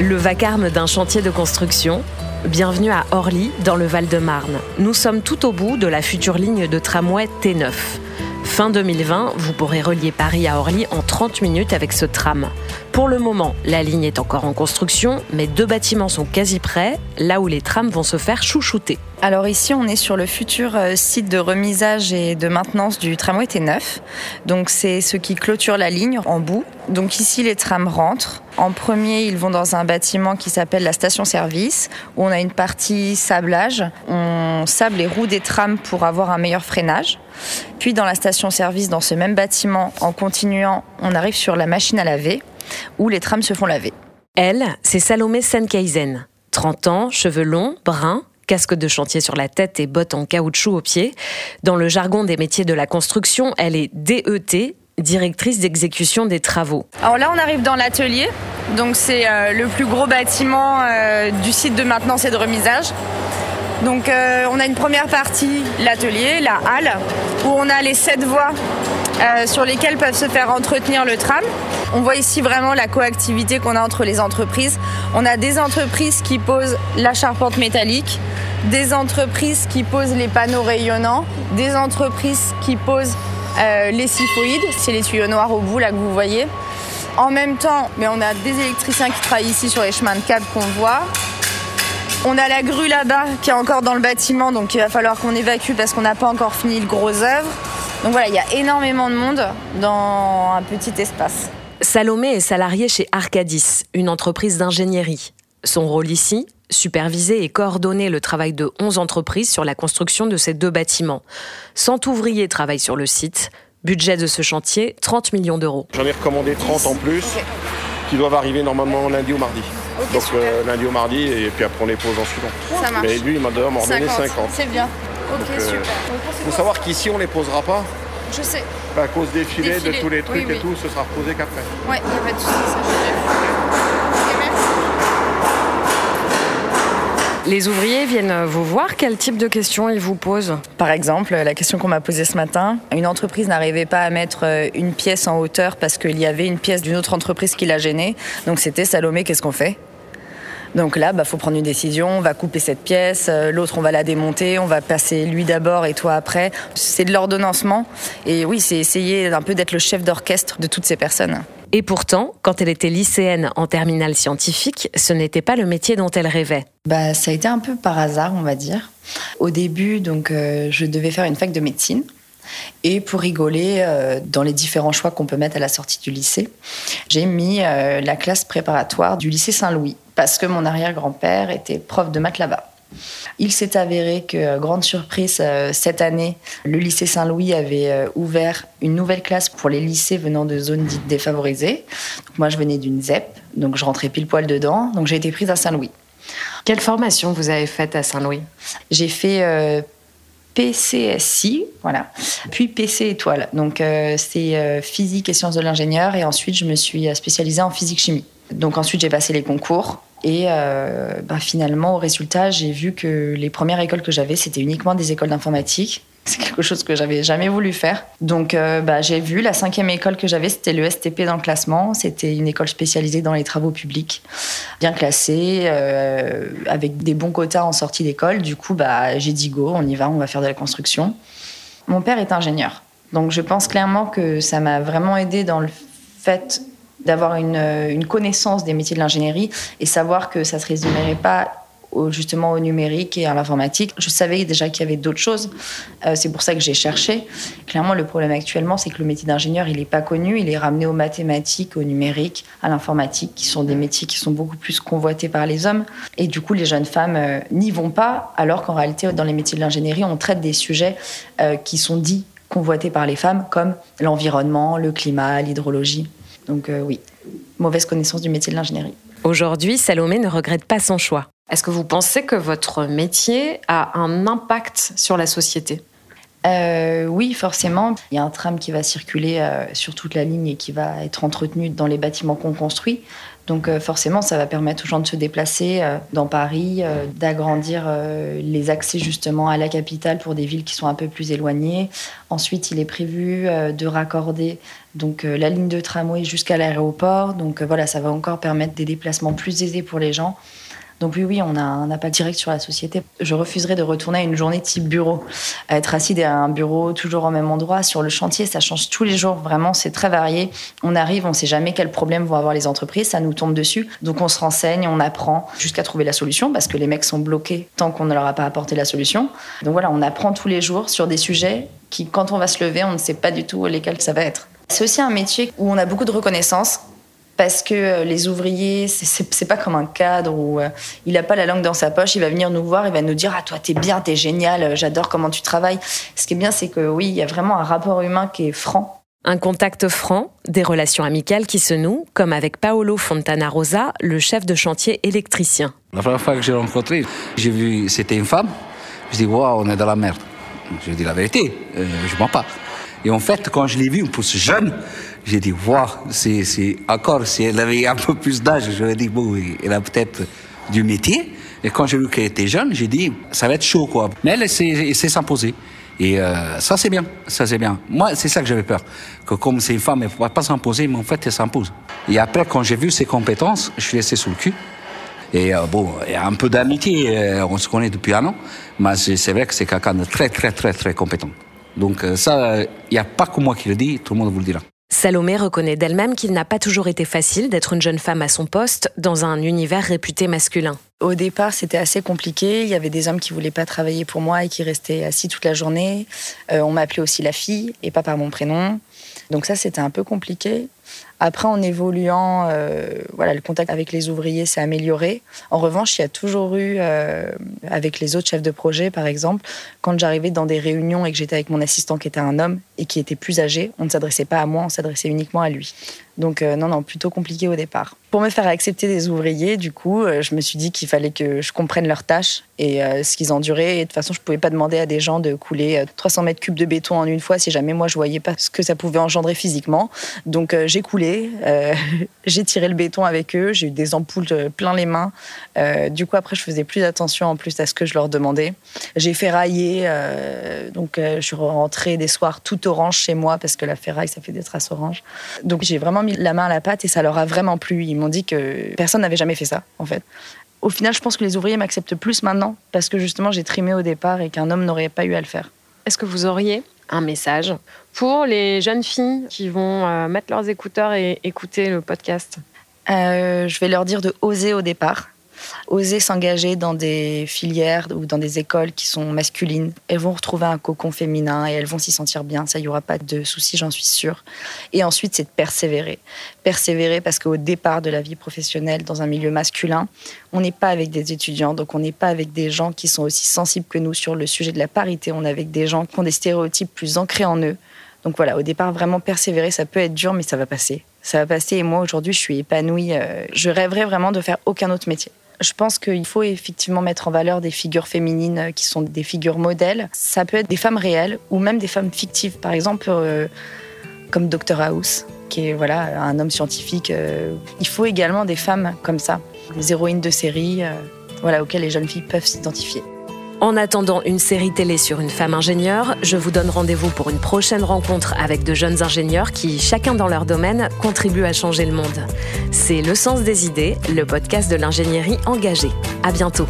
Le vacarme d'un chantier de construction. Bienvenue à Orly, dans le Val-de-Marne. Nous sommes tout au bout de la future ligne de tramway T9. Fin 2020, vous pourrez relier Paris à Orly en 30 minutes avec ce tram. Pour le moment, la ligne est encore en construction, mais deux bâtiments sont quasi prêts, là où les trams vont se faire chouchouter. Alors ici, on est sur le futur euh, site de remisage et de maintenance du tramway T9. Donc c'est ce qui clôture la ligne en bout. Donc ici, les trams rentrent. En premier, ils vont dans un bâtiment qui s'appelle la station-service, où on a une partie sablage. On sable les roues des trams pour avoir un meilleur freinage. Puis dans la station-service, dans ce même bâtiment, en continuant, on arrive sur la machine à laver où les trams se font laver. Elle, c'est Salomé Senkeisen. 30 ans, cheveux longs, bruns, casque de chantier sur la tête et bottes en caoutchouc aux pieds. Dans le jargon des métiers de la construction, elle est DET, directrice d'exécution des travaux. Alors là, on arrive dans l'atelier. Donc c'est euh, le plus gros bâtiment euh, du site de maintenance et de remisage. Donc euh, on a une première partie, l'atelier, la halle, où on a les sept voies sur lesquelles peuvent se faire entretenir le tram. On voit ici vraiment la coactivité qu'on a entre les entreprises. On a des entreprises qui posent la charpente métallique, des entreprises qui posent les panneaux rayonnants, des entreprises qui posent euh, les syphoïdes, c'est les tuyaux noirs au bout là que vous voyez. En même temps, mais on a des électriciens qui travaillent ici sur les chemins de câbles qu'on voit. On a la grue là-bas qui est encore dans le bâtiment, donc il va falloir qu'on évacue parce qu'on n'a pas encore fini le gros œuvre. Donc voilà, il y a énormément de monde dans un petit espace. Salomé est salarié chez Arcadis, une entreprise d'ingénierie. Son rôle ici, superviser et coordonner le travail de 11 entreprises sur la construction de ces deux bâtiments. 100 ouvriers travaillent sur le site. Budget de ce chantier, 30 millions d'euros. J'en ai recommandé 30 en plus, qui doivent arriver normalement lundi ou mardi. Donc euh, lundi ou mardi, et puis après on les pose en suivant. Ça marche. Mais lui, il m'a donné 50. 50. C'est bien. Ok, Donc, euh, super. faut savoir qu'ici, on les posera pas. Je sais. À cause des filets, Des filets, de tous les trucs oui, et tout, ce sera reposé qu'après. Ouais, il n'y a pas de souci, ça je sais. Ok, merci. Les ouvriers viennent vous voir. Quel type de questions ils vous posent Par exemple, la question qu'on m'a posée ce matin, une entreprise n'arrivait pas à mettre euh, une pièce en hauteur parce qu'il y avait une pièce d'une autre entreprise qui la gênait. Donc c'était Salomé, qu'est-ce qu'on fait? Donc là, bah, faut prendre une décision. On va couper cette pièce, euh, l'autre on va la démonter, on va passer lui d'abord et toi après. C'est de l'ordonnancement. Et oui, c'est essayer un peu d'être le chef d'orchestre de toutes ces personnes. Et pourtant, quand elle était lycéenne en terminale scientifique, ce n'était pas le métier dont elle rêvait. Bah, ça a été un peu par hasard, on va dire. Au début, donc, euh, je devais faire une fac de médecine. Et pour rigoler, euh, dans les différents choix qu'on peut mettre à la sortie du lycée, j'ai mis euh, la classe préparatoire du lycée Saint-Louis, parce que mon arrière-grand-père était prof de maths là-bas. Il s'est avéré que, euh, grande surprise, euh, cette année, le lycée Saint-Louis avait euh, ouvert une nouvelle classe pour les lycées venant de zones dites défavorisées. Donc moi, je venais d'une ZEP, donc je rentrais pile poil dedans, donc j'ai été prise à Saint-Louis. Quelle formation vous avez faite à Saint-Louis? J'ai fait euh, PCSI, voilà, puis PC étoile. Donc euh, c'est euh, physique et sciences de l'ingénieur, et ensuite je me suis spécialisée en physique-chimie. Donc ensuite j'ai passé les concours. Et euh, bah, finalement, au résultat, j'ai vu que les premières écoles que j'avais, c'était uniquement des écoles d'informatique. C'est quelque chose que j'avais jamais voulu faire. Donc, euh, bah, j'ai vu la cinquième école que j'avais, c'était le STP dans le classement. C'était une école spécialisée dans les travaux publics, bien classée, euh, avec des bons quotas en sortie d'école. Du coup, bah, j'ai dit go, on y va, on va faire de la construction. Mon père est ingénieur, donc je pense clairement que ça m'a vraiment aidé dans le fait d'avoir une, une connaissance des métiers de l'ingénierie et savoir que ça ne se résumerait pas justement au numérique et à l'informatique. Je savais déjà qu'il y avait d'autres choses. Euh, c'est pour ça que j'ai cherché. Clairement, le problème actuellement, c'est que le métier d'ingénieur, il n'est pas connu. Il est ramené aux mathématiques, au numérique, à l'informatique, qui sont des métiers qui sont beaucoup plus convoités par les hommes. Et du coup, les jeunes femmes euh, n'y vont pas, alors qu'en réalité, dans les métiers de l'ingénierie, on traite des sujets euh, qui sont dits convoités par les femmes, comme l'environnement, le climat, l'hydrologie. Donc euh, oui, mauvaise connaissance du métier de l'ingénierie. Aujourd'hui, Salomé ne regrette pas son choix. Est-ce que vous pensez que votre métier a un impact sur la société? Euh, oui, forcément. Il y a un tram qui va circuler euh, sur toute la ligne et qui va être entretenu dans les bâtiments qu'on construit. Donc euh, forcément, ça va permettre aux gens de se déplacer dans Paris, d'agrandir les accès justement à la capitale pour des villes qui sont un peu plus éloignées. Ensuite, il est prévu de raccorder donc la ligne de tramway jusqu'à l'aéroport. Donc voilà, ça va encore permettre des déplacements plus aisés pour les gens. Donc oui, oui, on a un impact direct sur la société. Je refuserais de retourner à une journée type bureau. À être assis derrière un bureau, toujours au même endroit. Sur le chantier, ça change tous les jours. Vraiment, c'est très varié. On arrive, on ne sait jamais quels problèmes vont avoir les entreprises. Ça nous tombe dessus. Donc on se renseigne, on apprend jusqu'à trouver la solution parce que les mecs sont bloqués tant qu'on ne leur a pas apporté la solution. Donc voilà, on apprend tous les jours sur des sujets qui, quand on va se lever, on ne sait pas du tout lesquels ça va être. C'est aussi un métier où on a beaucoup de reconnaissance parce que euh, les ouvriers, c'est pas comme un cadre où euh, il n'a pas la langue dans sa poche, il va venir nous voir, il va nous dire Ah, toi, t'es bien, t'es génial, euh, j'adore comment tu travailles. Ce qui est bien, c'est que oui, il y a vraiment un rapport humain qui est franc. Un contact franc, des relations amicales qui se nouent, comme avec Paolo Fontana Rosa, le chef de chantier électricien. La première fois que j'ai rencontré, j'ai vu c'était une femme. Je dis Waouh, on est dans la merde. Je dis la vérité, je mens pas. Et en fait, quand je l'ai vu, pour ce jeune, j'ai dit, waouh, c'est encore, si elle avait un peu plus d'âge, j'aurais dit, bon, elle a peut-être du métier. Et quand j'ai vu qu'elle était jeune, j'ai dit, ça va être chaud, quoi. Mais elle, elle sait s'imposer. Et euh, ça, c'est bien. Ça, c'est bien. Moi, c'est ça que j'avais peur. Que comme c'est une femme, elle ne pourra pas s'imposer, mais en fait, elle s'impose. Et après, quand j'ai vu ses compétences, je suis resté sous le cul. Et euh, bon, il y a un peu d'amitié, euh, on se connaît depuis un an, mais c'est vrai que c'est quelqu'un de très, très, très, très compétent. Donc ça, il n'y a pas que moi qui le dis, tout le monde vous le dira. Salomé reconnaît d'elle-même qu'il n'a pas toujours été facile d'être une jeune femme à son poste dans un univers réputé masculin. Au départ, c'était assez compliqué. Il y avait des hommes qui voulaient pas travailler pour moi et qui restaient assis toute la journée. Euh, on m'appelait aussi la fille et pas par mon prénom. Donc ça, c'était un peu compliqué. Après, en évoluant, euh, voilà, le contact avec les ouvriers s'est amélioré. En revanche, il y a toujours eu, euh, avec les autres chefs de projet, par exemple, quand j'arrivais dans des réunions et que j'étais avec mon assistant qui était un homme et qui était plus âgé, on ne s'adressait pas à moi, on s'adressait uniquement à lui. Donc euh, non, non, plutôt compliqué au départ. Pour me faire accepter des ouvriers, du coup, euh, je me suis dit qu'il fallait que je comprenne leurs tâches et euh, ce qu'ils enduraient. Et de toute façon, je ne pouvais pas demander à des gens de couler 300 mètres cubes de béton en une fois si jamais moi je voyais pas ce que ça pouvait engendrer physiquement. Donc j'ai coulé, j'ai tiré le béton avec eux, j'ai eu des ampoules plein les mains. du coup, après, je faisais plus attention en plus à ce que je leur demandais. J'ai ferraillé, donc je suis rentrée des soirs tout orange chez moi parce que la ferraille, ça fait des traces oranges. Donc j'ai vraiment la main à la pâte et ça leur a vraiment plu. Ils m'ont dit que personne n'avait jamais fait ça, en fait. Au final, je pense que les ouvriers m'acceptent plus maintenant parce que justement j'ai trimé au départ et qu'un homme n'aurait pas eu à le faire. Est-ce que vous auriez un message pour les jeunes filles qui vont euh, mettre leurs écouteurs et écouter le podcast? Euh, Je vais leur dire de oser au départ oser s'engager dans des filières ou dans des écoles qui sont masculines. Elles vont retrouver un cocon féminin et elles vont s'y sentir bien. Ça, il n'y aura pas de souci, j'en suis sûre. Et ensuite, c'est de persévérer. Persévérer parce qu'au départ de la vie professionnelle, dans un milieu masculin, on n'est pas avec des étudiants, donc on n'est pas avec des gens qui sont aussi sensibles que nous sur le sujet de la parité. On est avec des gens qui ont des stéréotypes plus ancrés en eux. Donc voilà, au départ, vraiment persévérer, ça peut être dur, mais ça va passer. Ça va passer et moi, aujourd'hui, je suis épanouie. Euh, je rêverais vraiment de faire aucun autre métier. Je pense qu'il faut effectivement mettre en valeur des figures féminines qui sont des figures modèles. Ça peut être des femmes réelles ou même des femmes fictives. Par exemple, euh, comme Dr House, qui est voilà, un homme scientifique. Euh, il faut également des femmes comme ça, des héroïnes de série euh, voilà, auxquelles les jeunes filles peuvent s'identifier. En attendant une série télé sur une femme ingénieure, je vous donne rendez-vous pour une prochaine rencontre avec de jeunes ingénieurs qui, chacun dans leur domaine, contribuent à changer le monde. C'est Le Sens des idées, le podcast de l'ingénierie engagée. À bientôt.